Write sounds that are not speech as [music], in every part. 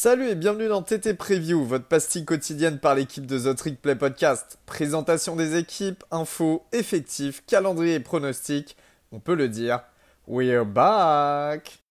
Salut et bienvenue dans TT Preview, votre pastille quotidienne par l'équipe de The Trick Play Podcast. Présentation des équipes, infos, effectifs, calendrier et pronostics. On peut le dire, we're back!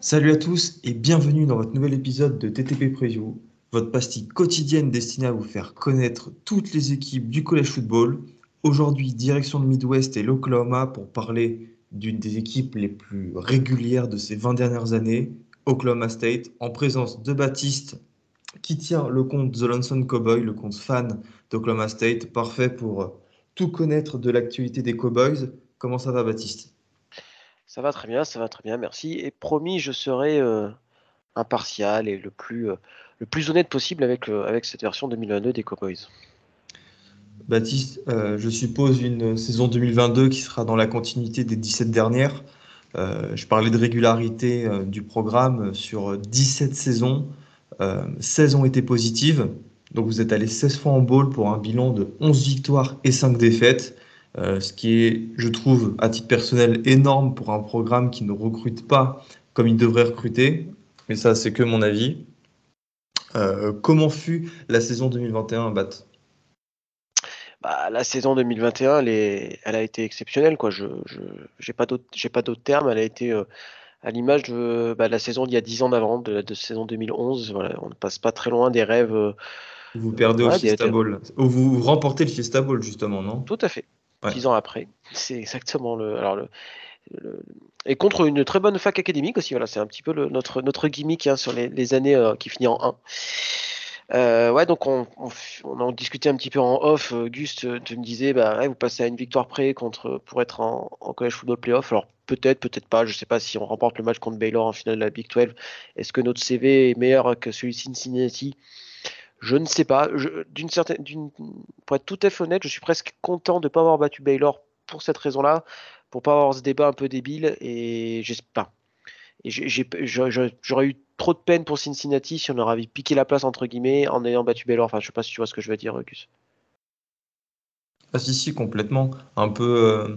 Salut à tous et bienvenue dans votre nouvel épisode de TTP Preview, votre pastille quotidienne destinée à vous faire connaître toutes les équipes du collège football. Aujourd'hui, direction de Midwest et l'Oklahoma pour parler d'une des équipes les plus régulières de ces 20 dernières années, Oklahoma State, en présence de Baptiste qui tient le compte The Lonesome Cowboy, le compte fan d'Oklahoma State, parfait pour tout connaître de l'actualité des Cowboys. Comment ça va Baptiste? Ça va très bien, ça va très bien, merci. Et promis, je serai euh, impartial et le plus, euh, le plus honnête possible avec, euh, avec cette version 2022 des Cowboys. Baptiste, euh, je suppose une saison 2022 qui sera dans la continuité des 17 dernières. Euh, je parlais de régularité du programme sur 17 saisons. 16 ont été positives. Donc vous êtes allé 16 fois en bowl pour un bilan de 11 victoires et 5 défaites. ce qui est, je trouve, à titre personnel, énorme pour un programme qui ne recrute pas comme il devrait recruter. Mais ça, c'est que mon avis. Comment fut la saison 2021, Bat? Bah, la saison 2021, elle, est, elle a été exceptionnelle. Quoi. Je n'ai pas d'autres termes. Elle a été euh, à l'image de, bah, la saison d'il y a 10 ans avant, de la saison 2011. Voilà, on ne passe pas très loin des rêves. Euh, vous perdez au Fiesta Bowl. Ou vous remportez le Fiesta Bowl, justement, non? Tout à fait. 10 ans après. C'est exactement le. Alors le, et contre une très bonne fac académique aussi. Voilà, c'est un petit peu notre, notre gimmick hein, sur les, années euh, qui finissent en 1. Euh, ouais, donc on, en discutait un petit peu en off. Auguste, euh, tu me disais, bah, vous passez à une victoire près contre, pour être en, en college football playoff. Alors peut-être, peut-être pas. Je sais pas si on remporte le match contre Baylor en finale de la Big 12. Est-ce que notre CV est meilleur que celui de Cincinnati? Je ne sais pas. Certaine, pour être tout à fait honnête, je suis presque content de ne pas avoir battu Baylor pour cette raison-là, pour pas avoir ce débat un peu débile. Et j'espère. Et j'aurais eu trop de peine pour Cincinnati si on leur avait piqué la place entre guillemets en ayant battu Baylor. Enfin, je sais pas si tu vois ce que je veux dire, Gus. Ah si si complètement. Un peu, euh,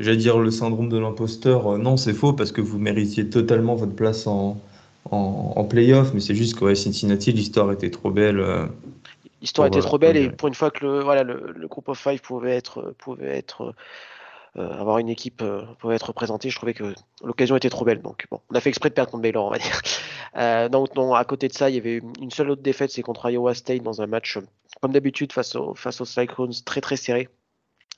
j'allais dire le syndrome de l'imposteur. Euh, non, c'est faux parce que vous méritiez totalement votre place en, en, en playoff, mais c'est juste que ouais, Cincinnati, l'histoire était trop belle. Euh, l'histoire était trop belle et pour une fois que le, voilà, le, le groupe of five pouvait être, pouvait être avoir une équipe euh, pouvait être représentée. Je trouvais que l'occasion était trop belle. Donc bon, on a fait exprès de perdre contre Baylor, on va dire. [laughs] Euh, donc non, à côté de ça, il y avait une seule autre défaite, c'est contre Iowa State dans un match comme d'habitude face, au, face aux Cyclones très très serré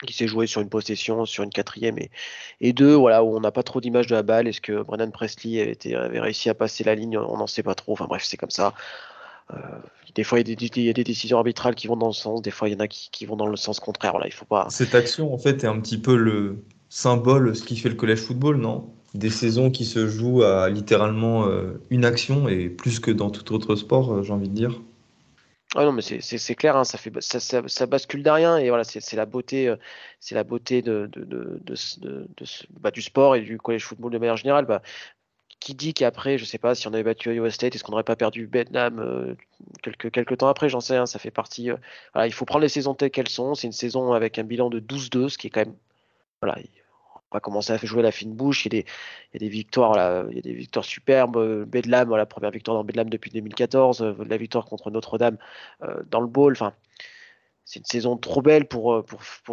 qui s'est joué sur une possession, sur une quatrième et, et deux, voilà, où on n'a pas trop d'image de la balle. Est-ce que Brennan Presley avait réussi à passer la ligne? On n'en sait pas trop. Enfin bref, c'est comme ça. Euh, des fois, il y, a des, il y, a des, décisions arbitrales qui vont dans le sens, des fois, il y en a qui, qui vont dans le sens contraire. Voilà, il faut pas. Cette action, en fait, est un petit peu le symbole ce qui fait le collège football, non? Des saisons qui se jouent à littéralement euh, une action et plus que dans tout autre sport, euh, j'ai envie de dire. Ah non, mais c'est clair, hein, ça, fait, ça, ça, ça, bascule derrière et voilà, c'est la beauté, c'est la beauté de, de, de, de bah, du sport et du collège football de manière générale. Bah, qui dit qu'après, je sais pas, si on avait battu Iowa State, est-ce qu'on n'aurait pas perdu Bedlam euh, quelques, temps après J'en sais rien, ça fait partie. Euh, il faut prendre les saisons telles qu'elles sont. C'est une saison avec un bilan de 12-2, ce qui est quand même. Voilà, on va commencer à jouer la fine bouche. Il y a des, victoires, il y a des victoires superbes. Bedlam, la première victoire dans Bedlam depuis 2014, la victoire contre Notre-Dame euh, dans le bowl. Enfin, c'est une saison trop belle pour, euh,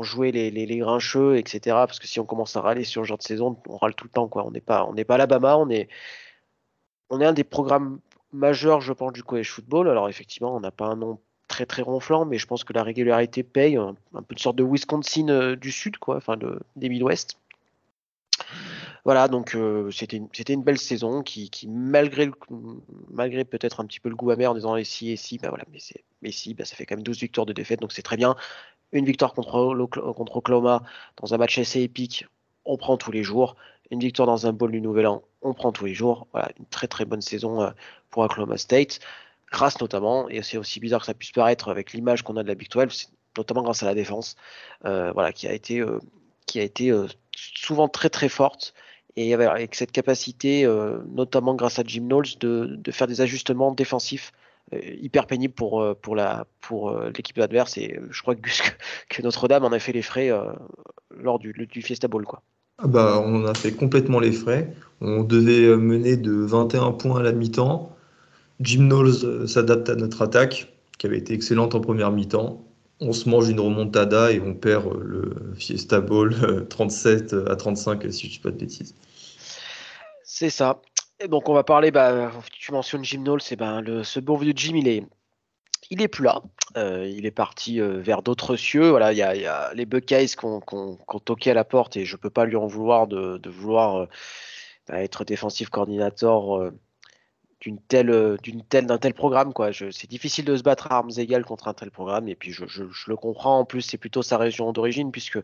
jouer les, les, grincheux, etc. Parce que si on commence à râler sur ce genre de saison, on râle tout le temps. Quoi. On n'est pas, on pas Alabama, on est, on est un des programmes majeurs, je pense, du college football. Alors effectivement, on n'a pas un nom très très ronflant, mais je pense que la régularité paye, un, un peu de sorte de Wisconsin euh, du sud, quoi, enfin de, des Midwest. Voilà, donc euh, c'était une, belle saison qui, malgré, peut-être un petit peu le goût amer en disant et si et si, bah voilà, mais, si, bah ça fait quand même 12 victoires de défaite, donc c'est très bien. Une victoire contre, contre Oklahoma dans un match assez épique, on prend tous les jours. Une victoire dans un bowl du Nouvel An, on prend tous les jours. Voilà, une très très bonne saison euh, pour Oklahoma State, grâce notamment, et c'est aussi bizarre que ça puisse paraître avec l'image qu'on a de la Big 12, notamment grâce à la défense, euh, voilà, qui a été, qui a été souvent très très forte et avec cette capacité, euh, notamment grâce à Jim Knowles, de, faire des ajustements défensifs hyper pénible pour, l'équipe adverse. Et je crois que, [laughs] que Notre-Dame en a fait les frais lors du, du Fiesta Bowl. Quoi. Ah bah, on a fait complètement les frais. On devait mener de 21 points à la mi-temps. Jim Knowles s'adapte à notre attaque, qui avait été excellente en première mi-temps. On se mange une remontada et on perd le Fiesta Bowl 37 à 35, si je ne dis pas de bêtises. C'est ça. Et donc on va parler, bah, tu mentionnes Jim Knowles, c'est ben, ce bon vieux Jim, il est, il est plus là. Euh, il est parti euh, vers d'autres cieux. Voilà, il y, a, les Buckeyes qui ont, toqué à la porte et je peux pas lui en vouloir de, vouloir euh, être défensif coordinateur d'une telle, d'une telle, d'un tel programme quoi. c'est difficile de se battre à armes égales contre un tel programme et puis je, le comprends. En plus, c'est plutôt sa région d'origine puisque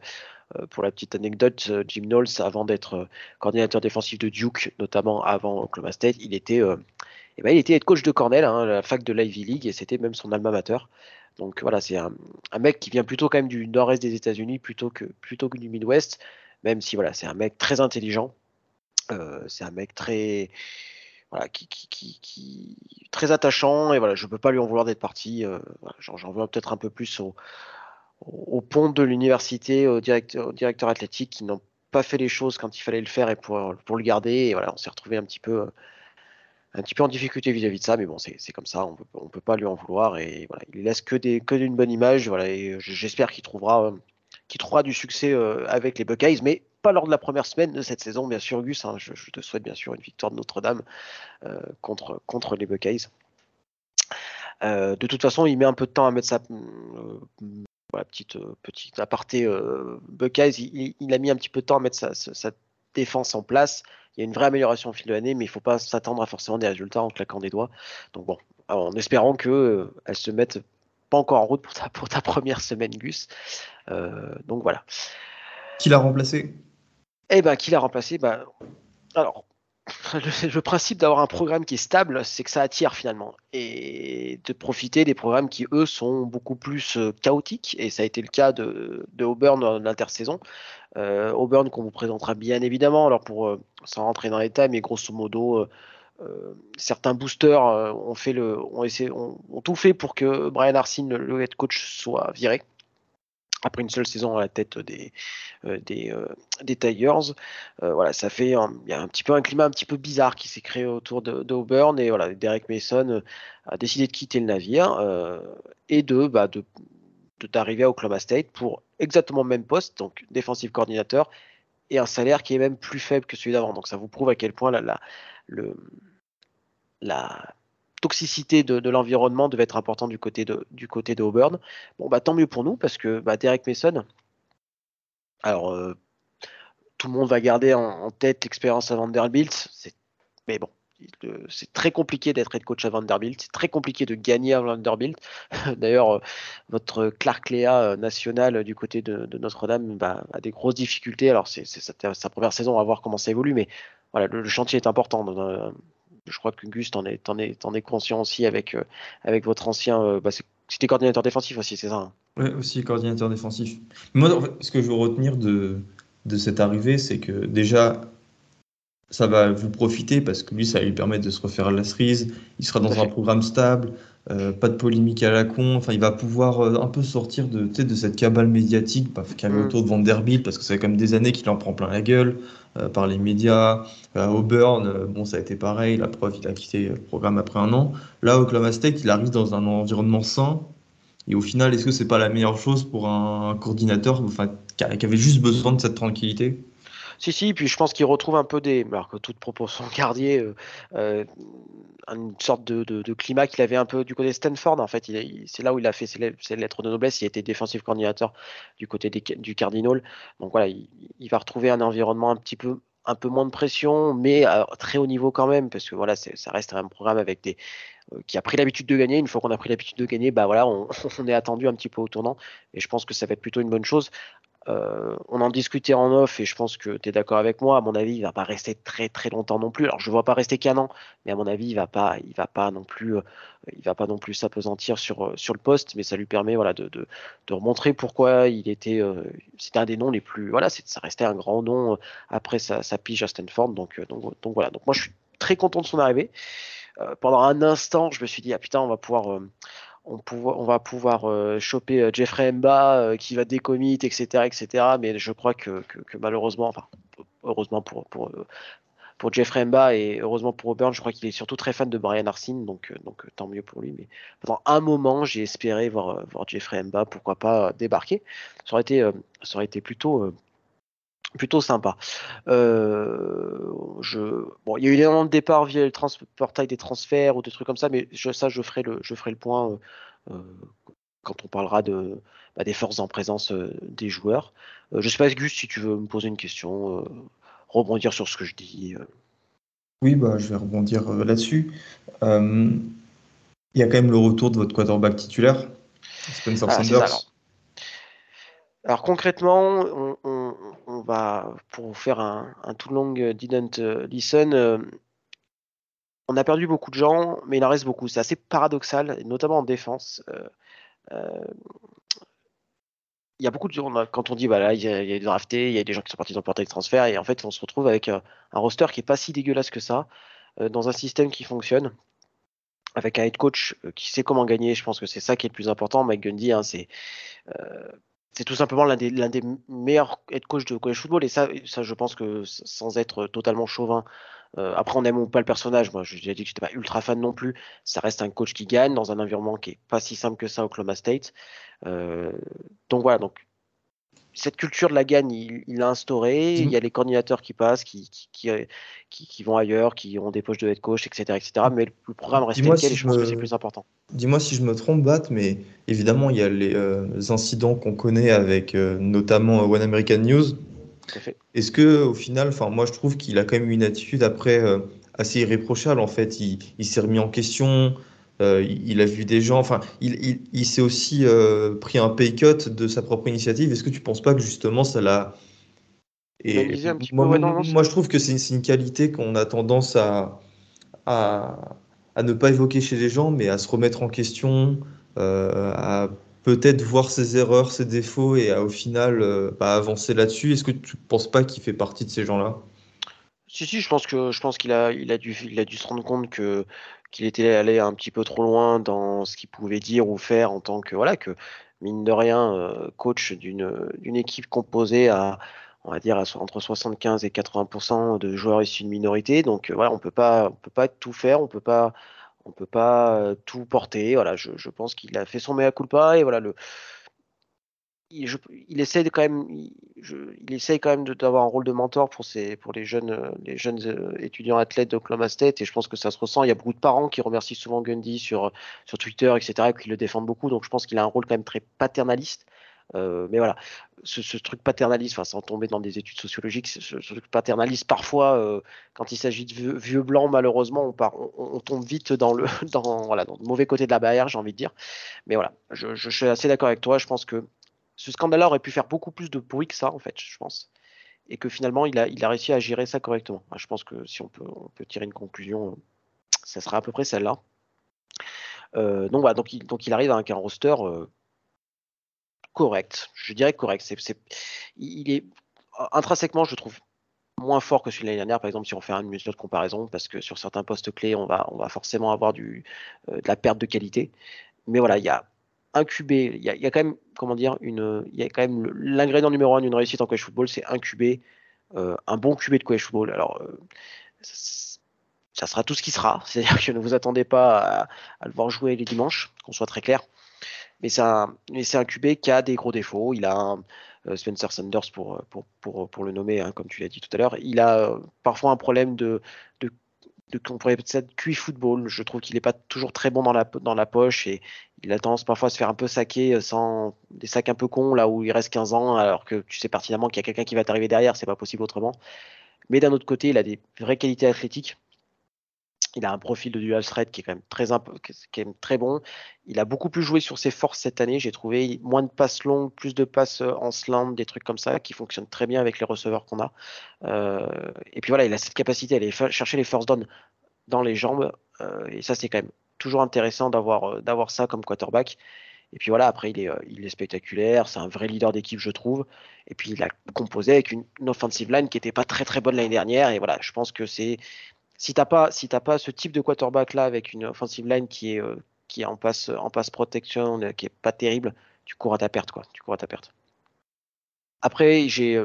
euh, pour la petite anecdote, euh, Jim Knowles, avant d'être euh, coordinateur défensif de Duke, notamment avant Oklahoma State, il était, eh ben, il était coach de Cornell, hein, la fac de l'Ivy League, et c'était même son alma mater. Donc voilà, c'est un, mec qui vient plutôt quand même du nord-est des États-Unis plutôt que, plutôt que du Midwest, même si voilà, c'est un mec très intelligent. c'est un mec très, qui, qui, très attachant et voilà, je peux pas lui en vouloir d'être parti. J'en veux peut-être un peu plus au, au pont de l'université, au directeur, directeur athlétique qui n'ont pas fait les choses quand il fallait le faire et pour, pour le garder. Et voilà, on s'est retrouvé un petit peu un petit peu en difficulté vis-à-vis de ça, mais bon, c'est comme ça, on peut, ne peut pas lui en vouloir et voilà, il laisse que des que d'une bonne image, voilà, et j'espère qu'il trouvera qu'il trouvera du succès euh, avec les Buckeyes, mais pas lors de la première semaine de cette saison, bien sûr, Gus. Hein, je, te souhaite bien sûr une victoire de Notre-Dame euh, contre contre les Buckeyes. Euh, de toute façon, il met un peu de temps à mettre sa voilà, petite, euh, petite aparté euh, Buckeyes, il, a mis un petit peu de temps à mettre sa, défense en place. Il y a une vraie amélioration au fil de l'année, mais il ne faut pas s'attendre à forcément des résultats en claquant des doigts. Donc bon, en espérant qu'elle euh, se mette pas encore en route pour ta, pour ta première semaine, Gus. donc voilà. Qui l'a remplacé? Eh ben, qui l'a remplacé? Ben, [laughs] le, principe d'avoir un programme qui est stable, c'est que ça attire finalement. Et de profiter des programmes qui, eux, sont beaucoup plus euh, chaotiques. Et ça a été le cas de, Auburn dans l'intersaison. Euh, Auburn qu'on vous présentera bien évidemment. Alors pour euh, sans rentrer dans les détails, mais grosso modo, certains boosters ont, fait ont, essayé, ont, tout fait pour que Brian Arsene, le head coach, soit viré après une seule saison à la tête des, euh, des, euh, des, Tigers. Euh, voilà, ça fait il y a un petit peu un climat un petit peu bizarre qui s'est créé autour d'Auburn et voilà, Derek Mason a décidé de quitter le navire et de, bah, de d'arriver à Oklahoma State pour exactement le même poste, donc défensif coordinateur et un salaire qui est même plus faible que celui d'avant. Donc ça vous prouve à quel point la, la, le, la, toxicité de, l'environnement devait être important du côté de, Auburn. Bon, bah, tant mieux pour nous, parce que bah, Derek Mason, alors, euh, tout le monde va garder en, tête l'expérience à Vanderbilt, mais bon, c'est très compliqué d'être head coach à Vanderbilt, c'est très compliqué de gagner à Vanderbilt. [laughs] D'ailleurs, euh, votre Clark Lea euh, national du côté de, Notre-Dame bah, a des grosses difficultés. Alors, c'est sa, première saison, on va voir comment ça évolue, mais voilà, le, chantier est important je crois que Gus, t'en es, es, conscient aussi avec, euh, avec votre ancien. Euh, bah, c'était coordinateur défensif aussi, c'est ça hein? Oui, aussi coordinateur défensif. Moi, ce que je veux retenir de, de cette arrivée, c'est que déjà, ça va vous profiter parce que lui, ça va lui permettre de se refaire la cerise. Il sera dans un programme stable. Euh, pas de polémique à la con. Enfin, il va pouvoir euh, un peu sortir de, de cette cabale médiatique qu'il y avait mm. autour de Vanderbilt, parce que ça fait quand même des années qu'il en prend plein la gueule euh, par les médias. Auburn, bon, ça a été pareil. La preuve, il a quitté le programme après un an. Là, Oklahoma State, il arrive dans un environnement sain. Et au final, est-ce que c'est pas la meilleure chose pour un coordinateur enfin, qui avait juste besoin de cette tranquillité? Si, si, puis je pense qu'il retrouve un peu des, alors que toute proportion gardier, euh, euh, une sorte de, climat qu'il avait un peu du côté Stanford. En fait, c'est là où il a fait ses, lettres de noblesse. Il été défensif coordinateur du côté du Cardinal. Donc voilà, il, va retrouver un environnement un petit peu moins de pression, mais à très haut niveau quand même, parce que voilà, ça reste un programme avec des euh, qui a pris l'habitude de gagner. Une fois qu'on a pris l'habitude de gagner, bah voilà, on, [laughs] est attendu un petit peu au tournant, et je pense que ça va être plutôt une bonne chose. Euh, on en discutait en off et je pense que tu es d'accord avec moi. À mon avis, il va pas rester très très longtemps non plus. Alors je ne vois pas rester qu'un an, mais à mon avis, il va pas, il va pas non plus, euh, il va pas non plus s'apesantir sur euh, sur le poste, mais ça lui permet voilà de, de, de remontrer pourquoi il était, c'était un des noms les plus, voilà, ça restait un grand nom après sa, sa pige à Stanford. Donc, donc, donc voilà. Donc moi je suis très content de son arrivée. pendant un instant, je me suis dit, ah putain, on va pouvoir on, va pouvoir euh, choper euh, Jeffrey Mba euh, qui va décommit, etc., etc. Mais je crois que, malheureusement, enfin, heureusement pour, pour, Jeffrey Mba et heureusement pour Auburn, je crois qu'il est surtout très fan de Brian Arsene, donc, donc tant mieux pour lui. Mais pendant un moment, j'ai espéré voir, voir Jeffrey Mba, pourquoi pas débarquer. Ça aurait été, ça aurait été plutôt plutôt sympa. je... Bon, il y a eu énormément de départs via le portail des transferts ou des trucs comme ça, mais ça, je ferai le, je ferai le point quand on parlera de, bah, des forces en présence des joueurs. je sais pas, Gus, si tu veux me poser une question, rebondir sur ce que je dis. Oui, bah, je vais rebondir là-dessus. Il y a quand même le retour de votre quarterback titulaire, Spencer ah, Sanders. Alors concrètement, on, va pour faire un, too long didn't listen. Euh, on a perdu beaucoup de gens, mais il en reste beaucoup. C'est assez paradoxal, notamment en défense. Euh, euh, il y a beaucoup de gens, quand on dit, y a, il y a des draftés, il y a des gens qui sont partis dans le portail de transfert, et en fait, on se retrouve avec un, roster qui est pas si dégueulasse que ça, dans un système qui fonctionne, avec un head coach qui sait comment gagner. Je pense que c'est ça qui est le plus important. Mike Gundy, hein, c'est c'est tout simplement l'un des, l'un des meilleurs head coach de college football. Et ça, ça, je pense que sans être totalement chauvin, euh, après on aime ou pas le personnage. Moi, je dit que j'étais pas ultra fan non plus. Ça reste un coach qui gagne dans un environnement qui est pas si simple que ça, Oklahoma State. Euh, donc voilà. Donc cette culture de la gagne, il l'a instauré. Il y a les coordinateurs qui passent, qui qui, qui, qui, vont ailleurs, qui ont des poches de head coach, etc. etc. Mais le programme reste tel quel et je pense que c'est plus important. Dis-moi si je me trompe, Bat, mais évidemment, il y a les euh, incidents qu'on connaît avec euh, notamment One American News. Est-ce que au final, enfin moi je trouve qu'il a quand même une attitude après euh, assez irréprochable en fait. Il, il s'est remis en question, euh, il a vu des gens, enfin, il, s'est aussi euh, pris un pay cut de sa propre initiative. Est-ce que tu ne penses pas que justement ça l'a. Et moi, je trouve que c'est une qualité qu'on a tendance à, à, ne pas évoquer chez les gens, mais à se remettre en question, euh, à peut-être voir ses erreurs, ses défauts et à au final avancer là-dessus. Est-ce que tu ne penses pas qu'il fait partie de ces gens-là? Si, si, je pense que je pense qu'il a, il a dû, il a dû se rendre compte que qu'il était allé un petit peu trop loin dans ce qu'il pouvait dire ou faire en tant que voilà que mine de rien euh, coach d'une équipe composée à on va dire à, entre 75 et 80% de joueurs issus de minorités. Donc euh, voilà on peut pas on peut pas tout faire on peut pas on peut pas euh, tout porter. Voilà je, je pense qu'il a fait son mea culpa et voilà le il, essaie quand même, il, essaie quand même d'avoir un rôle de mentor pour, les jeunes, euh, euh, étudiants athlètes d'Oklahoma State et je pense que ça se ressent. Il y a beaucoup de parents qui remercient souvent Gundy sur, Twitter, etc. et qui le défendent beaucoup. Donc je pense qu'il a un rôle quand même très paternaliste. Euh, mais voilà, ce, truc paternaliste, enfin, sans tomber dans des études sociologiques, ce, truc paternaliste, parfois, quand il s'agit de vieux, blancs, malheureusement, on, tombe vite [laughs] dans le mauvais côté de la barrière, j'ai envie de dire. Mais voilà, je, je suis assez d'accord avec toi. Je pense que ce scandale-là aurait pu faire beaucoup plus de bruit que ça, en fait, je pense. Et que finalement, il a, réussi à gérer ça correctement. Je pense que si on peut, tirer une conclusion, ça sera à peu près celle-là. Euh, donc voilà, donc il, arrive avec un roster euh, correct. Je dirais correct. C'est, il est intrinsèquement, je trouve, moins fort que celui de l'année dernière, par exemple, si on fait une mesure de comparaison, parce que sur certains postes clés, on va, forcément avoir euh, de la perte de qualité. Mais voilà, il y a incuber. Il y, a, y a quand même, comment dire, une, il y a quand même l'ingrédient numéro un d'une réussite en college football, c'est incuber euh, un bon QB de college football. Alors, euh, ça, sera tout ce qui sera. [laughs] C'est-à-dire que ne vous attendez pas à, le voir jouer les dimanches, qu'on soit très clair. Mais c'est un, c'est un QB qui a des gros défauts. Il a un, euh, Spencer Sanders pour, pour, pour, pour le nommer, hein, comme tu l'as dit tout à l'heure. Il a parfois un problème de, de qu'on pourrait peut-être QI football. Je trouve qu'il n'est pas toujours très bon dans la, dans la poche et il a tendance parfois à se faire un peu saquer euh, sans des sacs un peu cons là où il reste 15 ans alors que tu sais pertinemment qu'il y a quelqu'un qui va t'arriver derrière, c'est pas possible autrement. Mais d'un autre côté, il a des vraies qualités athlétiques. Il a un profil de dual threat qui est quand même très, très bon. Il a beaucoup plus joué sur ses forces cette année. J'ai trouvé moins de passes longues, plus de passes euh, en slant, des trucs comme ça qui fonctionnent très bien avec les receveurs qu'on a. Euh, et puis voilà, il a cette capacité à aller chercher les first down dans les jambes. et ça, c'est quand même toujours intéressant d'avoir euh, d'avoir ça comme quarterback. Et puis voilà, après, il est, euh, il est spectaculaire, c'est un vrai leader d'équipe, je trouve. Et puis, il a composé avec une, offensive line qui n'était pas très très bonne l'année dernière. Et voilà, je pense que c'est si t'as pas, si pas ce type de quarterback là avec une offensive line qui est, est en passe, protection, qui est pas terrible, tu cours à ta perte. Tu cours à ta perte. Après, j'ai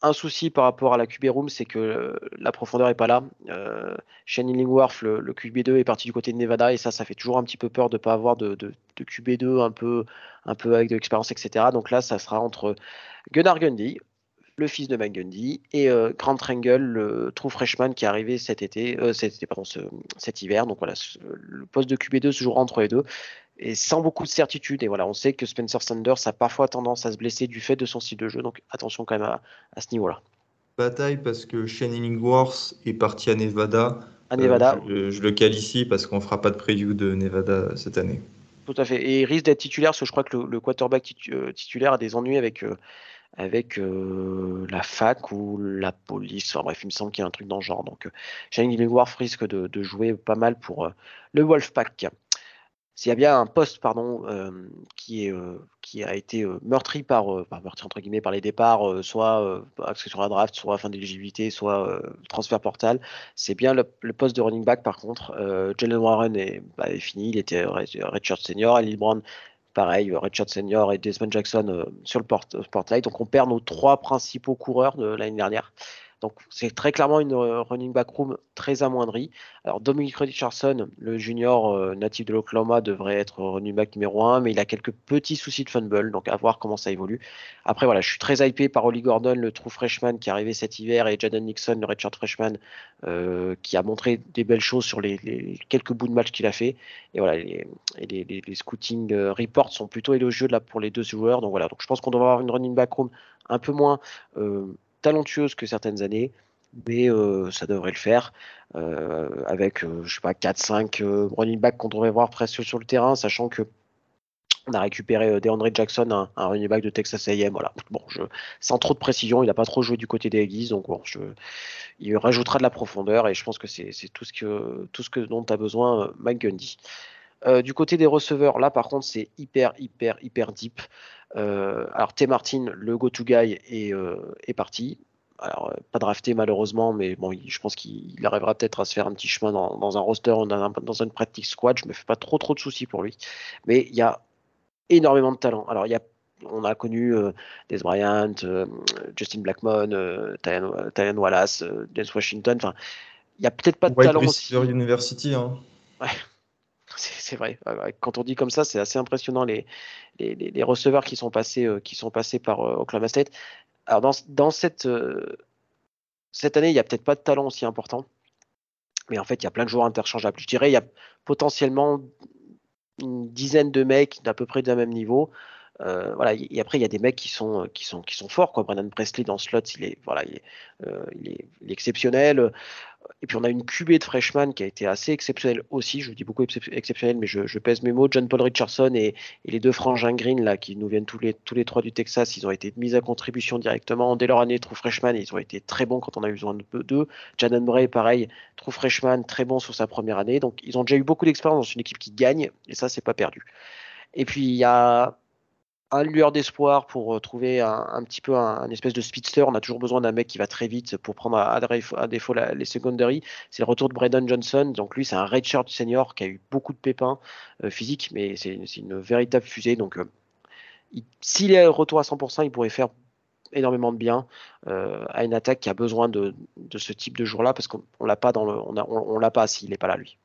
un souci par rapport à la QB room, c'est que la profondeur est pas là. Euh, Shane Illingworth, le, QB2, est parti du côté de Nevada et ça, ça fait toujours un petit peu peur de ne pas avoir de, QB2 un peu, un peu avec de l'expérience, etc. Donc là, ça sera entre Gunnar Gundy, le fils de Mike Gundy, et euh, Grant Rangel, le true freshman qui est arrivé cet été, euh, cet, pardon, cet hiver. Donc voilà, le poste de QB2 se jouera entre les deux et sans beaucoup de certitude. Et voilà, on sait que Spencer Sanders a parfois tendance à se blesser du fait de son style de jeu, donc attention quand même à, ce niveau-là. Bataille parce que Shane Illingworth est parti à Nevada. À Nevada. Euh, je, le cale ici parce qu'on fera pas de preview de Nevada cette année. Tout à fait. Et il risque d'être titulaire parce que je crois que le, quarterback titulaire a des ennuis avec, euh, avec la fac ou la police. Enfin, bref, il me semble qu'il y a un truc dans le genre. Donc, Shane Illingworth risque de, jouer pas mal pour le Wolfpack s'il y a bien un poste pardon, euh, qui, euh, a été euh, meurtri par, meurtri entre guillemets par les départs, soit accès sur la draft, soit fin d'éligibilité, soit transfert portal, c'est bien le, poste de running back par contre. Jalen Warren est, bah, est, fini, il était Richard Senior, Ali Brown pareil, Richard Senior et Desmond Jackson sur le port, portail. Donc on perd nos trois principaux coureurs de l'année dernière. Donc c'est très clairement une euh, running back room très amoindrie. Alors Dominic Richardson, le junior euh, natif de l'Oklahoma, devrait être running back numéro 1, mais il a quelques petits soucis de fumble, donc à voir comment ça évolue. Après voilà, je suis très hypé par Oli Gordon, le true freshman qui est arrivé cet hiver, et Jaden Nixon, le redshirt freshman, euh, qui a montré des belles choses sur les, quelques bouts de match qu'il a fait. Et voilà, les, les, scouting reports sont plutôt élogieux pour les deux joueurs. Donc voilà, je pense qu'on doit avoir une running back room un peu moins talentueuse que certaines années, mais euh, ça devrait le faire euh, avec, euh, je sais pas, 4-5 running back qu'on devrait voir presque sur le terrain, sachant que on a récupéré DeAndre Jackson, un, running back de Texas A&M. Voilà. Bon, je, sans trop de précision, il n'a pas trop joué du côté des Aggies, donc bon, je, il rajoutera de la profondeur et je pense que c'est tout ce que tout ce que dont a besoin Mike Gundy. du côté des receveurs, là par contre, c'est hyper, hyper, hyper deep. Euh, alors T. Martin, le go-to guy, est, euh, est parti. Alors, euh, pas drafté malheureusement, mais bon, je pense qu'il arrivera peut-être à se faire un petit chemin dans, un roster, dans, un, dans une practice squad. Je me fais pas trop trop de soucis pour lui. Mais il y a énormément de talent. Alors, il y a, on a connu Des Bryant, Justin Blackmon, Tyron Wallace, James Washington. Enfin, il y a peut-être pas de talent aussi. University. Hein. Ouais, c'est vrai. Quand on dit comme ça, c'est assez impressionnant les, les, receveurs qui sont passés, euh, qui sont passés par euh, Oklahoma State. Alors dans, dans cette, euh, cette année, il n'y a peut-être pas de talent aussi important, mais en fait, il y a plein de joueurs interchangeables. Je dirais, il y a potentiellement une dizaine de mecs d'à peu près d'un même niveau. voilà, et après il y a des mecs qui sont qui sont qui sont forts quoi. Brennan Presley dans slot, il est voilà, il est, il est exceptionnel. Et puis on a une QB de freshman qui a été assez exceptionnelle aussi. Je dis beaucoup exceptionnelle, mais je, pèse mes mots. John Paul Richardson et, les deux frangins Green là, qui nous viennent tous les, tous les trois du Texas, ils ont été mis à contribution directement dès leur année true freshman. Ils ont été très bons quand on a eu besoin d'eux. Jaden Bray, pareil, true freshman, très bon sur sa première année. Donc ils ont déjà eu beaucoup d'expérience dans une équipe qui gagne, et ça c'est pas perdu. Et puis il y a un lueur d'espoir pour euh, trouver un, petit peu un, espèce de speedster. On a toujours besoin d'un mec qui va très vite pour prendre à, défaut les secondary. C'est le retour de Braden Johnson. Donc lui, c'est un redshirt senior qui a eu beaucoup de pépins euh, physiques, mais c'est une véritable fusée. Donc euh, s'il est retour à 100%, il pourrait faire énormément de bien à une attaque qui a besoin de, ce type de jour-là parce qu'on l'a pas dans le, on, on l'a pas s'il n'est pas là lui.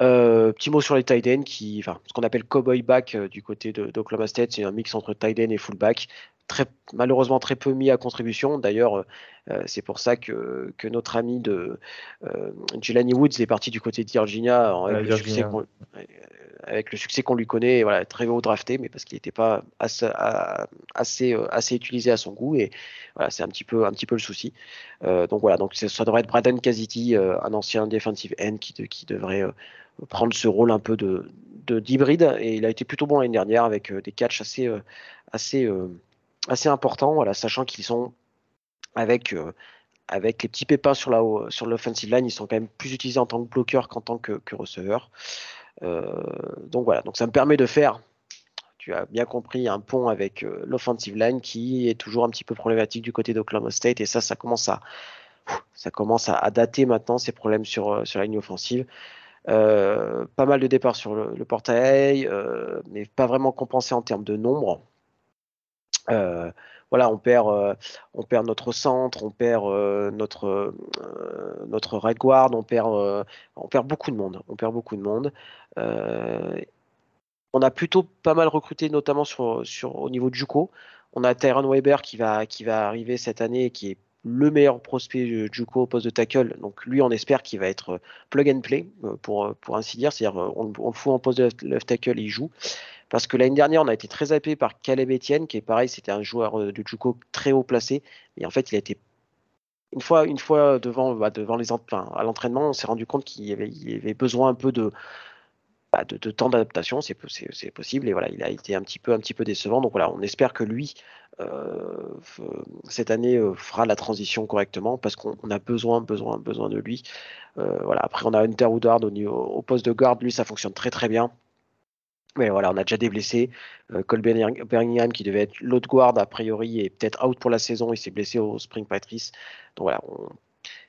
Euh, petit mot sur les tight ends, qui, enfin, ce qu'on appelle cowboy back euh, du côté d'Oklahoma State, c'est un mix entre tight end et fullback. Très, malheureusement très peu mis à contribution. D'ailleurs, euh, c'est pour ça que, que, notre ami de Jelani Woods est parti du côté de Virginia, avec, le succès qu'on lui connaît, voilà, très haut drafté, mais parce qu'il n'était pas assez, assez, assez, utilisé à son goût. Et voilà, c'est un petit peu, un petit peu le souci. donc voilà, donc ça devrait être Braden Kaziti, un ancien defensive end qui, qui devrait prendre ce rôle un peu de d'hybride. Et il a été plutôt bon l'année dernière avec euh, des catchs assez euh, assez euh, assez importants voilà sachant qu'ils sont avec avec les petits pépins sur la sur l'offensive line ils sont quand même plus utilisés en tant que bloqueur qu'en tant que, que receveur donc voilà. Donc ça me permet de faire tu as bien compris un pont avec l'offensive line qui est toujours un petit peu problématique du côté d'Oklahoma State. Et ça ça commence à ça commence à, dater maintenant ces problèmes sur, sur la ligne offensive. Pas mal de départs sur le, portail, mais pas vraiment compensé en termes de nombre. voilà, on perd, on perd notre centre, on perd notre, notre guard, on perd, on perd beaucoup de monde. On perd beaucoup de monde on a plutôt pas mal recruté, notamment sur, sur, au niveau de Juco. On a Tyron Weber qui va, qui va arriver cette année qui est le meilleur prospect Juco au poste de tackle. Donc lui, on espère qu'il va être plug and play, euh, pour, pour ainsi dire. C'est-à-dire, euh, on, le fout en poste de left tackle il joue. Parce que l'année dernière, on a été très happé par Caleb Etienne, qui est pareil, c'était un joueur euh, de Juco très haut placé. Et en fait, il a été une fois, une fois devant, bah, devant les, à l'entraînement, on s'est rendu compte qu'il il avait besoin un peu de, bah, de, temps d'adaptation, c'est possible. Et voilà, il a été un petit peu, un petit peu décevant. Donc voilà, on espère que lui, euh, cette année, euh, fera la transition correctement parce qu'on a besoin, besoin, besoin de lui. Euh, voilà. Après, on a Hunter Woodard au, au, poste de garde. Lui, ça fonctionne très, très bien. Mais voilà, on a déjà des blessés. Cole Birmingham, qui devait être l'autre guard, a priori, est peut-être out pour la saison. Il s'est blessé au Spring Patrice. Donc voilà, on,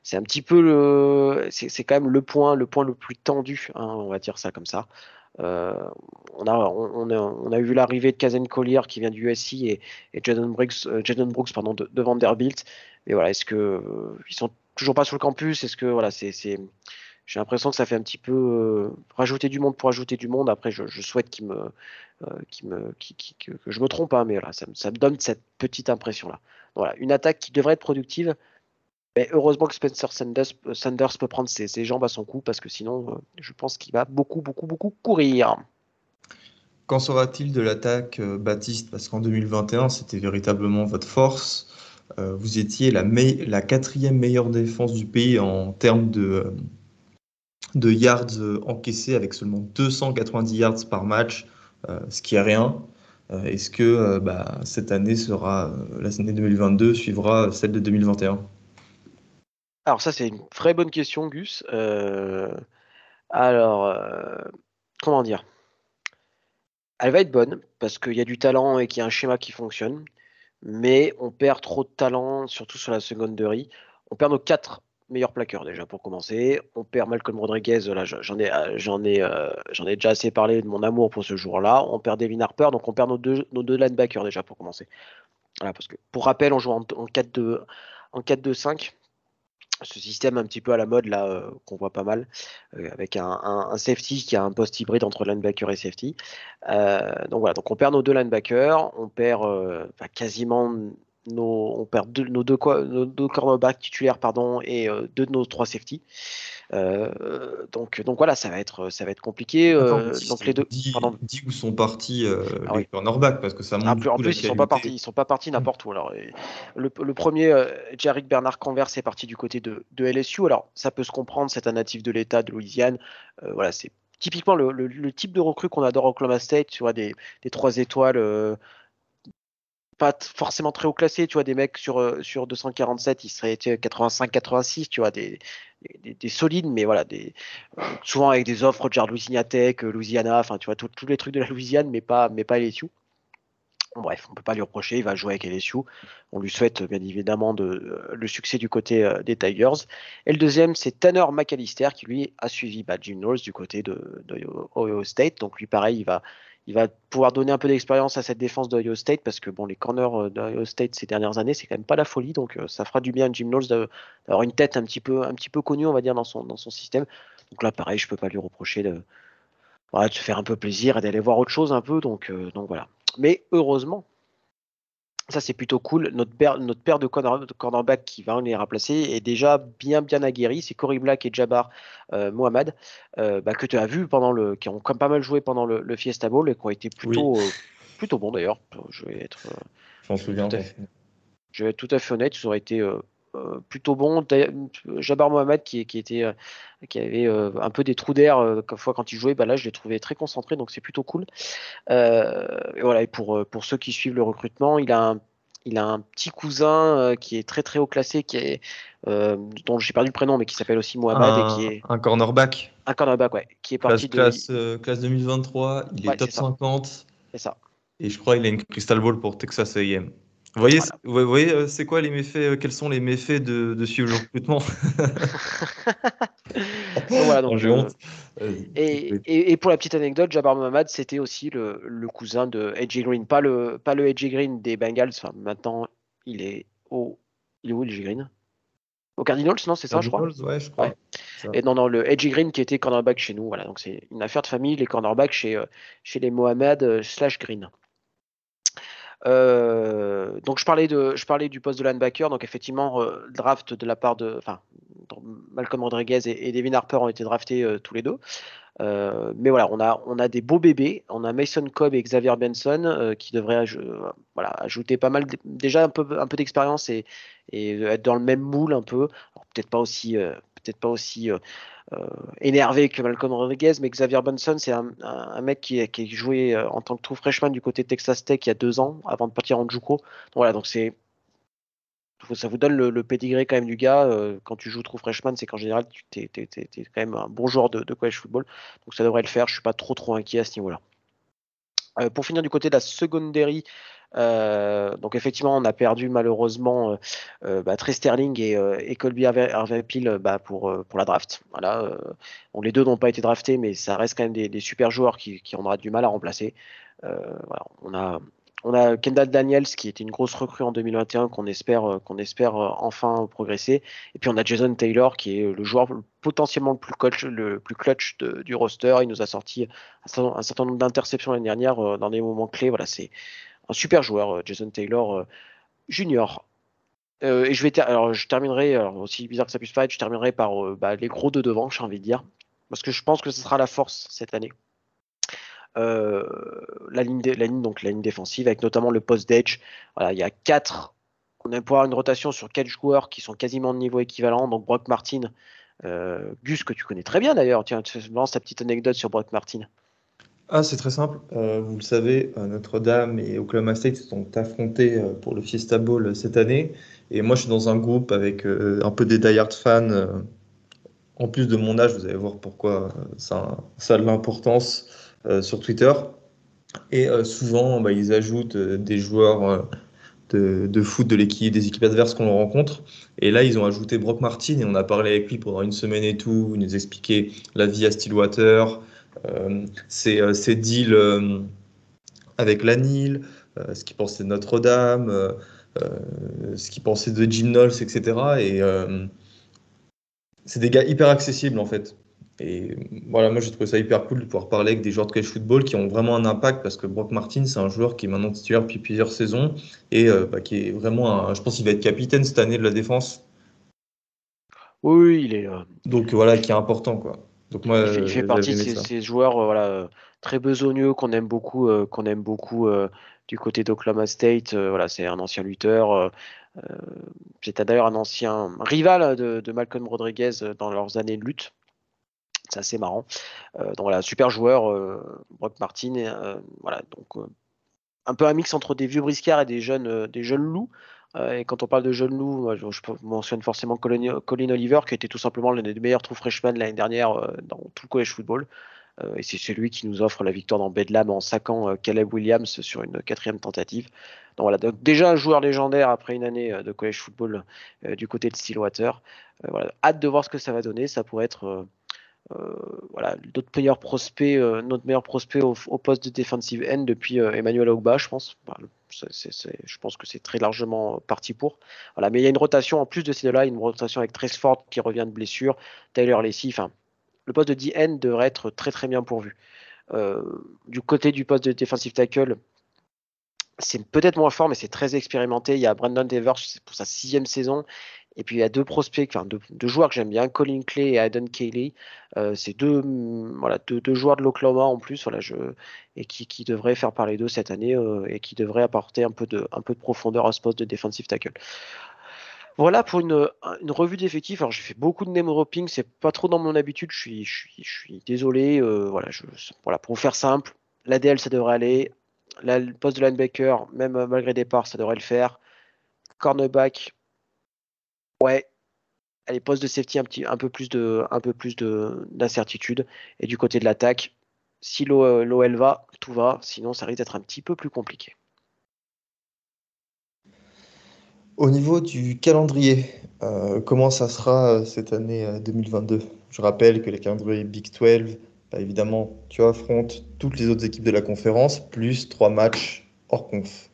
c'est un petit peu le, c'est quand même le point, le point le plus tendu, hein, on va dire ça comme ça. Euh, on, a, on, a, on, a, vu l'arrivée de Kazen Collier qui vient du USC et, et Jaden Brooks, euh, Brooks pardon, de, de, Vanderbilt. Mais voilà, est-ce que euh, ils sont toujours pas sur le campus? Est-ce que voilà, c'est, j'ai l'impression que ça fait un petit peu rajouter du monde pour ajouter du monde. Après, je, souhaite qu'il me, qui me, que, je me trompe, pas, hein, mais voilà, ça, ça, me donne cette petite impression là. Voilà, une attaque qui devrait être productive, heureusement que Spencer Sanders, peut prendre ses, jambes à son cou parce que sinon, euh, je pense qu'il va beaucoup, beaucoup, beaucoup courir. Qu'en sera-t-il de l'attaque euh, Baptiste? Parce qu'en 2021, c'était véritablement votre force. Euh, vous étiez la, quatrième meilleure défense du pays en termes de, de yards encaissés avec seulement 290 yards par match, ce qui est rien. Est-ce que bah, cette année sera, l'année 2022 suivra celle de 2021 alors ça, c'est une très bonne question, Gus. Euh, alors, euh, comment dire? Elle va être bonne parce qu'il y a du talent et qu'il y a un schéma qui fonctionne, mais on perd trop de talent, surtout sur la seconderie. On perd nos quatre meilleurs plaqueurs déjà pour commencer. On perd Malcolm Rodriguez, là j'en ai, j'en ai, euh, j'en ai déjà assez parlé de mon amour pour ce jour-là. On perd Devin Harper, donc on perd nos deux, linebackers déjà pour commencer. Voilà, parce que pour rappel, on joue en, en 4-2, en 4-2-5 ce système un petit peu à la mode là euh, qu'on voit pas mal euh, avec un, safety qui a un poste hybride entre linebacker et safety. Euh, donc voilà, donc on perd nos deux linebackers, on perd quasiment nos, on perd nos, deux, nos deux cornerbacks titulaires pardon et deux de nos trois safety. Euh, donc, donc voilà, ça va être, ça va être compliqué. Euh, donc les deux. Où sont partis euh, ah les cornerbacks parce que ça montre ah, En plus, ils sont pas partis, ils sont pas partis n'importe où. Alors, le, le, premier, Jarek Bernard Converse est parti du côté de, de, LSU. Alors, ça peut se comprendre, c'est un natif de l'État de Louisiane. voilà, c'est typiquement le, le, type de recrue qu'on adore au Oklahoma State. Tu vois, des, des trois étoiles pas forcément très haut classé, tu vois, des mecs sur, sur 247, ils seraient 85-86, tu vois, des, des, solides, mais voilà, des, souvent avec des offres genre Louisiana Tech, Louisiana, enfin tu vois, tous les trucs de la Louisiane, mais pas, mais pas LSU. bref, on peut pas lui reprocher, il va jouer avec LSU. On lui souhaite bien évidemment de, le succès du côté euh, des Tigers. Et le deuxième, c'est Tanner McAllister qui lui a suivi bah, Jim Knowles du côté de Ohio State. Donc lui, pareil, il va, il va pouvoir donner un peu d'expérience à cette défense d'Ohio State parce que bon, les corners euh, d'Ohio State ces dernières années, c'est quand même pas la folie. Donc euh, ça fera du bien à Jim Knowles d'avoir une tête un petit peu, un petit peu connue, on va dire, dans son, système. Donc là, pareil, je peux pas lui reprocher de, de se faire un peu plaisir et d'aller voir autre chose un peu. Donc, euh, donc voilà. Mais heureusement, ça, c'est plutôt cool. Notre paire, notre paire de, cornerback qui va les remplacer est déjà bien, bien aguerri. C'est Cory Black et Jabbar euh, Mohamed, euh, bah, que tu as vu pendant le, qui ont quand même pas mal joué pendant le, Fiesta Bowl et qui ont été plutôt, euh, plutôt bons d'ailleurs. Je vais être. J'en souviens. je vais être tout à fait honnête. Ils auraient été plutôt bons. Jabbar Mohamed qui, qui, était, qui avait un peu des trous d'air fois quand il jouait, bah là je l'ai trouvé très concentré, donc c'est plutôt cool. et voilà, et pour, pour ceux qui suivent le recrutement, il a un il a un petit cousin qui est très très haut classé, qui est, dont j'ai perdu le prénom, mais qui s'appelle aussi Mohamed. Un, et qui est... un cornerback. Un cornerback, ouais. Qui est parti classe, de... classe, 2023, il est top 50. C'est ça. Et je crois qu'il a une Crystal Ball pour Texas AM. Vous voyez, vous voyez c'est quoi les méfaits Quels sont les méfaits de, de suivre le recrutement [laughs] voilà, donc, honte. Et, et, pour la petite anecdote, Jabbar Mohamed, c'était aussi le, le, cousin de Edgy Green, pas le, pas le Edgy Green des Bengals. Enfin, maintenant, il est au, il est où Edgy Green? Au Cardinals, non, c'est ça, je crois? Ouais, je crois. Et non, non, le Edgy Green qui était cornerback chez nous. Voilà, donc c'est une affaire de famille, les cornerbacks chez, euh, chez les Mohamed euh, slash Green. Euh, donc je parlais, de, je parlais du poste de linebacker. Donc effectivement, draft de la part de, Malcolm Rodriguez et, Devin Harper ont été draftés tous les deux. mais voilà, on a, on a des beaux bébés. On a Mason Cobb et Xavier Benson qui devraient voilà, ajouter pas mal, déjà un peu, un peu d'expérience et, et, être dans le même moule un peu. Peut-être pas aussi, peut-être pas aussi euh, énervé que Malcolm Rodriguez, mais Xavier Benson, c'est un, mec qui, qui joué euh, en tant que true freshman du côté Texas Tech il y a deux ans, avant de partir en Juco. Voilà, donc c'est ça vous donne le, le pedigree quand même du gars. Euh, quand tu joues true freshman, c'est qu'en général, tu es, quand même un bon joueur de, college football. Donc ça devrait le faire. Je suis pas trop trop inquiet à ce niveau-là. pour finir du côté de la secondary, euh, donc effectivement, on a perdu malheureusement euh, euh bah, Trey Sterling et, euh, et Colby Harvey Peel bah, pour, pour la draft. Voilà, bon, les deux n'ont pas été draftés, mais ça reste quand même des, super joueurs qui, qui, on aura du mal à remplacer. On a on a Kendall Daniels qui était une grosse recrue en 2021 qu'on espère qu'on espère enfin progresser. Et puis on a Jason Taylor qui est le joueur potentiellement le plus clutch, le plus clutch du roster. Il nous a sorti un certain nombre d'interceptions l'année dernière dans des moments clés. Voilà, c'est un super joueur, euh, Jason Taylor euh, Junior. Euh, et je vais alors je terminerai aussi bizarre que ça puisse pas être, je terminerai par bah, les gros de devant, j'ai envie de dire, parce que je pense que ce sera la force cette année. la ligne, la ligne donc la ligne défensive avec notamment le post d'edge. Voilà, il y a quatre. On va pouvoir une rotation sur quatre joueurs qui sont quasiment de niveau équivalent. Donc Brock Martin, Gus que tu connais très bien d'ailleurs. Tiens, tu lances ta petite anecdote sur Brock Martin. Ah, c'est très simple. Euh, vous le savez, euh, Notre-Dame et Oklahoma State se sont affrontés euh, pour le Fiesta Bowl cette année. Et moi, je suis dans un groupe avec un peu des die-hard fans. en plus de mon âge, vous allez voir pourquoi ça, a de l'importance sur Twitter. Et souvent, bah, ils ajoutent des joueurs de, de, foot de l'équipe, des équipes adverses qu'on rencontre. Et là, ils ont ajouté Brock Martin et on a parlé avec lui pendant une semaine et tout. Il nous expliquait la vie à Stillwater, euh, ces, euh, ces, deals euh, avec l'ANIL, ce qu'il pensait de Notre-Dame, ce qu'il pensait de Jim Knowles, etc. Et c'est des gars hyper accessibles en fait. Et voilà, moi j'ai trouvé ça hyper cool de pouvoir parler avec des joueurs de college football qui ont vraiment un impact parce que Brock Martin, c'est un joueur qui est maintenant titulaire depuis plusieurs saisons et bah, qui est vraiment, un, je pense qu'il va être capitaine cette année de la défense. Oui, il est. Donc voilà, qui est important quoi. Donc moi, il fait, partie de ces, joueurs euh, voilà, très besogneux qu'on aime beaucoup, euh, qu'on aime beaucoup euh, du côté d'Oklahoma State. voilà, c'est un ancien lutteur. C'était d'ailleurs un ancien rival de, Malcolm Rodriguez dans leurs années de lutte. C'est assez marrant. donc voilà, super joueur, Brock Martin. voilà, donc un peu un mix entre des vieux briscards et des jeunes, des jeunes loups. Euh, et quand on parle de jeunes loups, je, mentionne forcément Colin, Oliver, qui était tout simplement l'un des meilleurs trous freshman l'année dernière euh, dans tout le college football. Euh, et c'est celui qui nous offre la victoire dans Bedlam en saquant Caleb Williams sur une quatrième tentative. Donc voilà, déjà un joueur légendaire après une année de college football du côté de Stillwater. voilà, hâte de voir ce que ça va donner. Ça pourrait être voilà, notre meilleur prospect, euh, au, poste de defensive end depuis euh, Emmanuel Augba, je pense. je pense que c'est très largement parti pour. Voilà, mais il y a une rotation en plus de ces deux-là, une rotation avec Trace Ford qui revient de blessure, Taylor Lacey. Enfin, le poste de DN devrait être très très bien pourvu. du côté du poste de defensive tackle, c'est peut-être moins fort, mais c'est très expérimenté. Il y a Brandon Devers pour sa sixième saison. Et puis il y a deux prospects, enfin deux, joueurs que j'aime bien, Colin Clay et Aiden Cayley. Euh, c'est deux, mm, voilà, deux, joueurs de l'Oklahoma en plus, voilà, je, et qui, devraient faire parler d'eux cette année euh, et qui devraient apporter un peu, de, un peu de profondeur à ce poste de defensive tackle. Voilà pour une, revue d'effectifs. Alors j'ai fait beaucoup de name dropping, c'est pas trop dans mon habitude, je suis, je suis, désolé. Euh, voilà, voilà, pour vous faire simple, l'ADL ça devrait aller. le poste de linebacker, même malgré départ, ça devrait le faire. Cornerback, Ouais. les postes de safety un peu plus de d'incertitude et du côté de l'attaque, si l'OL va, tout va, sinon ça risque d'être un petit peu plus compliqué. Au niveau du calendrier, comment ça sera cette année 2022 Je rappelle que les calendriers Big 12, bah, évidemment, tu affrontes toutes les autres équipes de la conférence, plus trois matchs hors conf.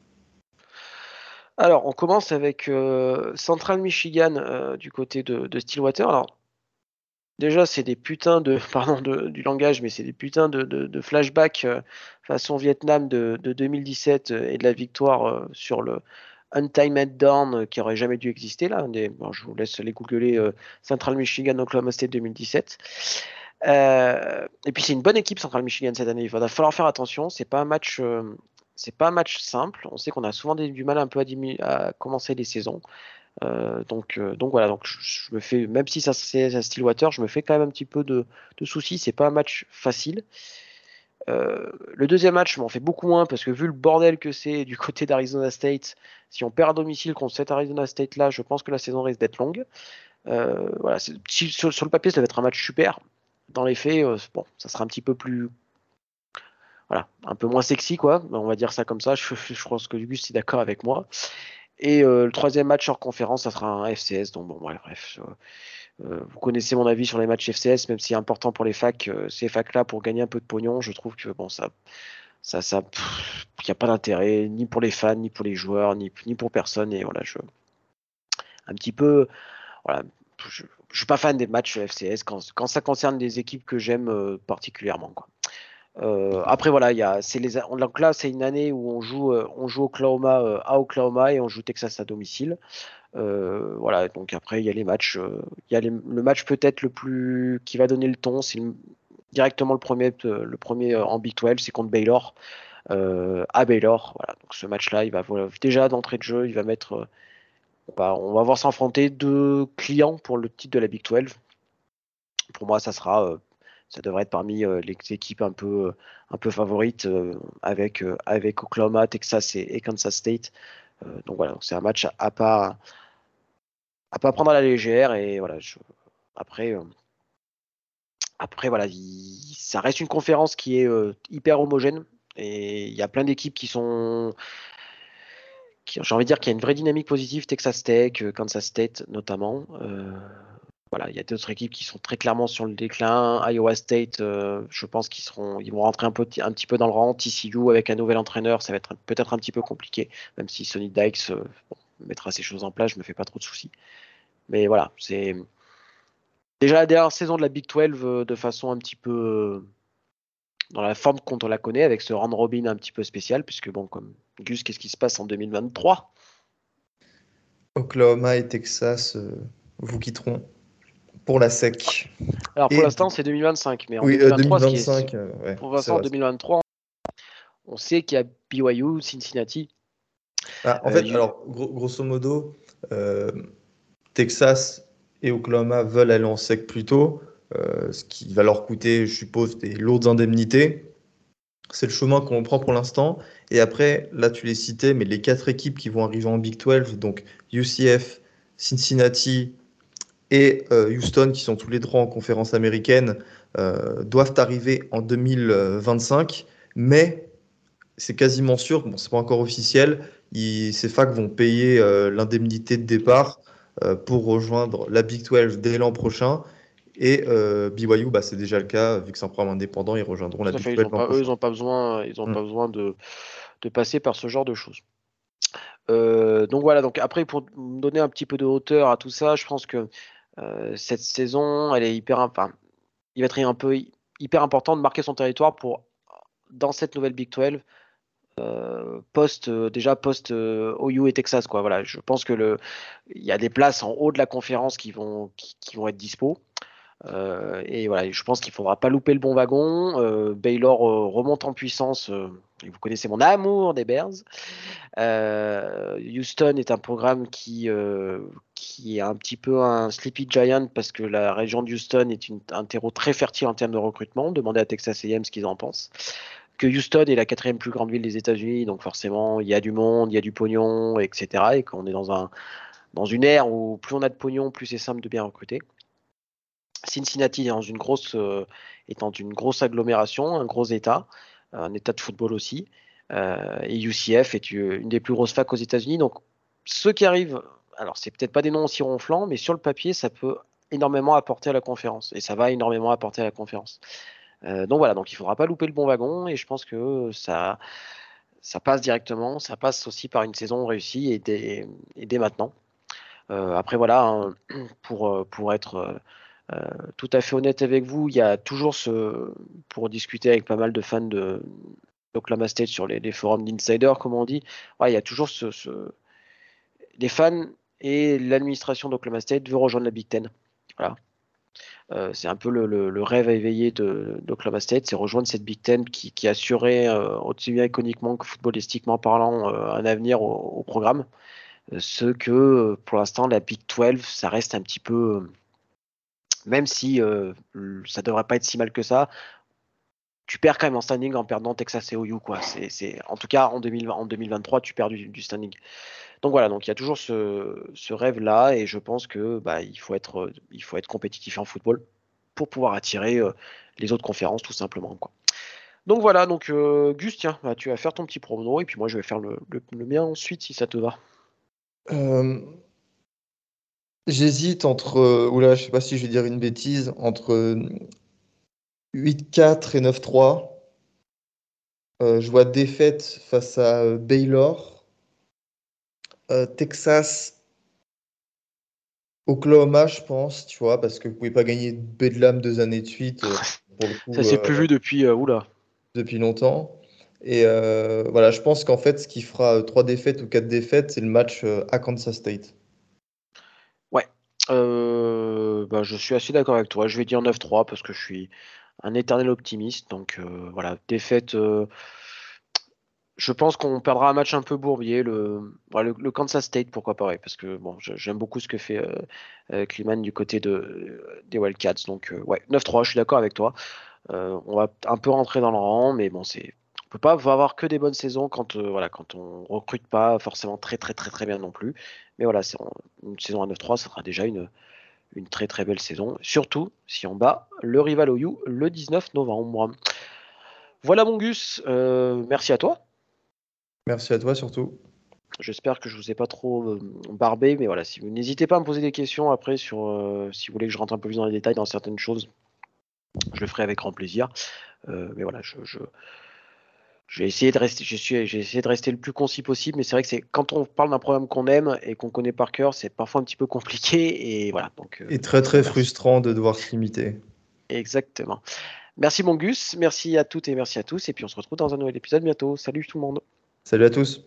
Alors, on commence avec Central Michigan du côté de, de Stillwater. Alors, Déjà, c'est des putains de, [laughs] pardon du langage, mais c'est des putains de, de, flashbacks euh, façon Vietnam de, 2017 euh, et de la victoire euh, sur le Untimed Dawn qui aurait jamais dû exister là. je vous laisse les googler Central Michigan, Oklahoma State 2017. et puis c'est une bonne équipe Central Michigan cette année. Il va falloir faire attention. C'est pas un match, c'est pas un match simple. On sait qu'on a souvent du mal un peu à, commencer les saisons. Euh, donc, euh, donc voilà, donc je, fais, même si c'est à Stillwater, je me fais quand même un petit peu de, de soucis. C'est pas un match facile. Euh, le deuxième match, je m'en fais beaucoup moins parce que vu le bordel que c'est du côté d'Arizona State, si on perd à domicile contre cet Arizona State là, je pense que la saison risque d'être longue. voilà, sur, le papier, ça va être un match super. Dans les faits, bon, ça sera un petit peu plus voilà, un peu moins sexy, quoi. On va dire ça comme ça. Je, je pense que Gus est d'accord avec moi. Et euh, le troisième match hors conférence, ça sera un FCS. Donc bon, bref. Euh, vous connaissez mon avis sur les matchs FCS, même si c'est important pour les facs, euh, ces facs-là, pour gagner un peu de pognon, je trouve que bon, ça, ça, ça, n'y a pas d'intérêt, ni pour les fans, ni pour les joueurs, ni, ni pour personne. Et voilà, je, un petit peu, voilà, je, je suis pas fan des matchs FCS quand, quand ça concerne des équipes que j'aime particulièrement, quoi. Euh, après voilà, il y a, c'est les, donc là c'est une année où on joue, euh, on joue Oklahoma euh, à Oklahoma et on joue Texas à domicile. voilà, donc après il y a les matchs, il y a le match peut-être le plus qui va donner le ton, c'est directement le premier, le premier en Big 12, c'est contre Baylor à Baylor. Voilà, donc ce match-là, il va déjà d'entrée de jeu, il va mettre, on va, voir s'affronter deux clients pour le titre de la Big 12. Pour moi, ça sera ça devrait être parmi euh, les équipes un peu, un peu favorites euh, avec, euh, avec Oklahoma, Texas et, Kansas State. donc voilà, c'est un match à, pas à pas prendre à la légère et voilà. après, après voilà, ça reste une conférence qui est hyper homogène et il y a plein d'équipes qui sont j'ai envie de dire qu'il y a une vraie dynamique positive, Texas Tech, Kansas State notamment. Voilà, il y a d'autres équipes qui sont très clairement sur le déclin. Iowa State, euh, je pense qu'ils seront, ils vont rentrer un, petit peu dans le rang. TCU avec un nouvel entraîneur, ça va être peut-être un petit peu compliqué, même si Sonny Dykes euh, mettra ces choses en place, je me fais pas trop de soucis. Mais voilà, c'est déjà la dernière saison de la Big 12 euh, de façon un petit peu dans la forme qu'on la connaît, avec ce round robin un petit peu spécial, puisque bon, comme Gus, qu'est-ce qui se passe en 2023 Oklahoma et Texas vous quitteront pour la SEC. Alors pour l'instant, c'est 2025, mais en oui, 2025, euh, euh, pour l'instant, en 2023, on sait qu'il y a BYU, Cincinnati. Ah, en fait, euh, alors grosso modo, Texas et Oklahoma veulent aller en SEC plus tôt, ce qui va leur coûter, je suppose, des lourdes indemnités. C'est le chemin qu'on prend pour l'instant. Et après, là, tu les citais, mais les quatre équipes qui vont arriver en Big 12, donc UCF, Cincinnati, et euh, Houston, qui sont tous les trois en conférence américaine, euh, doivent arriver en 2025. Mais c'est quasiment sûr, bon, c'est pas encore officiel, ces facs vont payer euh, l'indemnité de départ pour rejoindre la Big 12 dès l'an prochain. Et BYU, bah, c'est déjà le cas, vu que c'est un programme indépendant, ils rejoindront la Big 12. eux, ils n'ont pas besoin, ils ont pas mm. besoin de, de, passer par ce genre de choses. donc voilà, donc après, pour donner un petit peu de hauteur à tout ça, je pense que cette saison, elle est hyper, enfin, il va être un peu hyper important de marquer son territoire pour dans cette nouvelle Big 12 euh, post euh, déjà post OU et Texas quoi voilà je pense que le il y a des places en haut de la conférence qui vont qui vont être dispo euh, et voilà, je pense qu'il faudra pas louper le bon wagon. Euh, Baylor euh, remonte en puissance. vous connaissez mon amour des Bears. Houston est un programme qui, qui est un petit peu un sleepy giant parce que la région de Houston est un terreau très fertile en termes de recrutement. Demandez à Texas A&M ce qu'ils en pensent que Houston est la quatrième plus grande ville des États-Unis, donc forcément il y a du monde, il y a du pognon, etc. Et qu'on est dans un dans une ère où plus on a de pognon, plus c'est simple de bien recruter. Cincinnati est dans une grosse, euh, une grosse agglomération, un gros État, un État de football aussi. Euh, et UCF est une des plus grosses facs aux États-Unis. Donc, ceux qui arrivent alors c'est peut-être pas des noms aussi ronflants, mais sur le papier, ça peut énormément apporter à la conférence. Et ça va énormément apporter à la conférence. Euh, donc voilà, donc il faudra pas louper le bon wagon. Et je pense que ça, passe directement. Ça passe aussi par une saison réussie et dès, maintenant. Euh, après voilà, hein, [clears throat] pour, euh, pour être tout à fait honnête avec vous, il y a toujours ce, pour discuter avec pas mal de fans de d'Oklahoma State sur les, forums d'insider, comme on dit, il y a toujours ce, ce les fans et l'administration d'Oklahoma State veut rejoindre la Big Ten. Voilà. Euh, c'est un peu le, rêve éveillé d'Oklahoma State, c'est rejoindre cette Big Ten qui, assurait euh, aussi bien iconiquement que footballistiquement parlant euh, un avenir au, programme. ce que pour l'instant la Big 12, ça reste un petit peu, même si ça devrait pas être si mal que ça, tu perds quand même en standing en perdant Texas et OU. Quoi. C'est, en tout cas, en, 2020, en 2023, tu perds du, standing. Donc voilà, donc il y a toujours ce, rêve-là, et je pense que bah, il, faut être, compétitif en football pour pouvoir attirer euh, les autres conférences, tout simplement. Donc voilà, donc euh, Gus, tiens, bah, tu vas faire ton petit promo, et puis moi je vais faire le, mien ensuite, si ça te va. Euh, j'hésite entre, oula, je sais pas si je vais dire une bêtise, entre 8-4 et 9-3. Euh, je vois défaite face à euh, Baylor. Euh, Texas, Oklahoma, je pense, tu vois, parce que vous pouvez pas gagner Bedlam deux années de suite. [laughs] Ça s'est plus vu depuis oula. Depuis longtemps. Et voilà, je pense qu'en fait, ce qui fera trois défaites ou quatre défaites, c'est le match à Kansas State. Ouais. Bah, je suis assez d'accord avec toi. Je vais dire 9-3 parce que je suis un éternel optimiste. Donc euh, voilà, défaite. Euh, je pense qu'on perdra un match un peu bourbier, le, Kansas State, pourquoi pas, parce que bon, j'aime beaucoup ce que fait euh, Kliman du côté de, des Wildcats. Donc, ouais, 9-3, je suis d'accord avec toi. on va un peu rentrer dans le rang, mais bon, c'est. On peut pas avoir que des bonnes saisons quand, voilà, quand on recrute pas forcément très très très très bien non plus. Mais voilà, une saison à 9-3, ça sera déjà une, très très belle saison, surtout si on bat le rival OU le 19 novembre. Voilà mon Gus, euh, merci à toi. Merci à toi surtout. J'espère que je vous ai pas trop euh, barbé, mais voilà, si vous n'hésitez pas à me poser des questions après sur euh, si vous voulez que je rentre un peu plus dans les détails dans certaines choses, je le ferai avec grand plaisir. mais voilà, je, j'ai essayé de rester, j'ai essayé de rester le plus concis possible, mais c'est vrai que c'est quand on parle d'un programme qu'on aime et qu'on connaît par cœur, c'est parfois un petit peu compliqué [laughs] et voilà. Donc, euh, et très très frustrant de devoir se limiter. Exactement. Merci mon Gus, merci à toutes et merci à tous, et puis on se retrouve dans un nouvel épisode bientôt. Salut tout le monde. Salut à tous.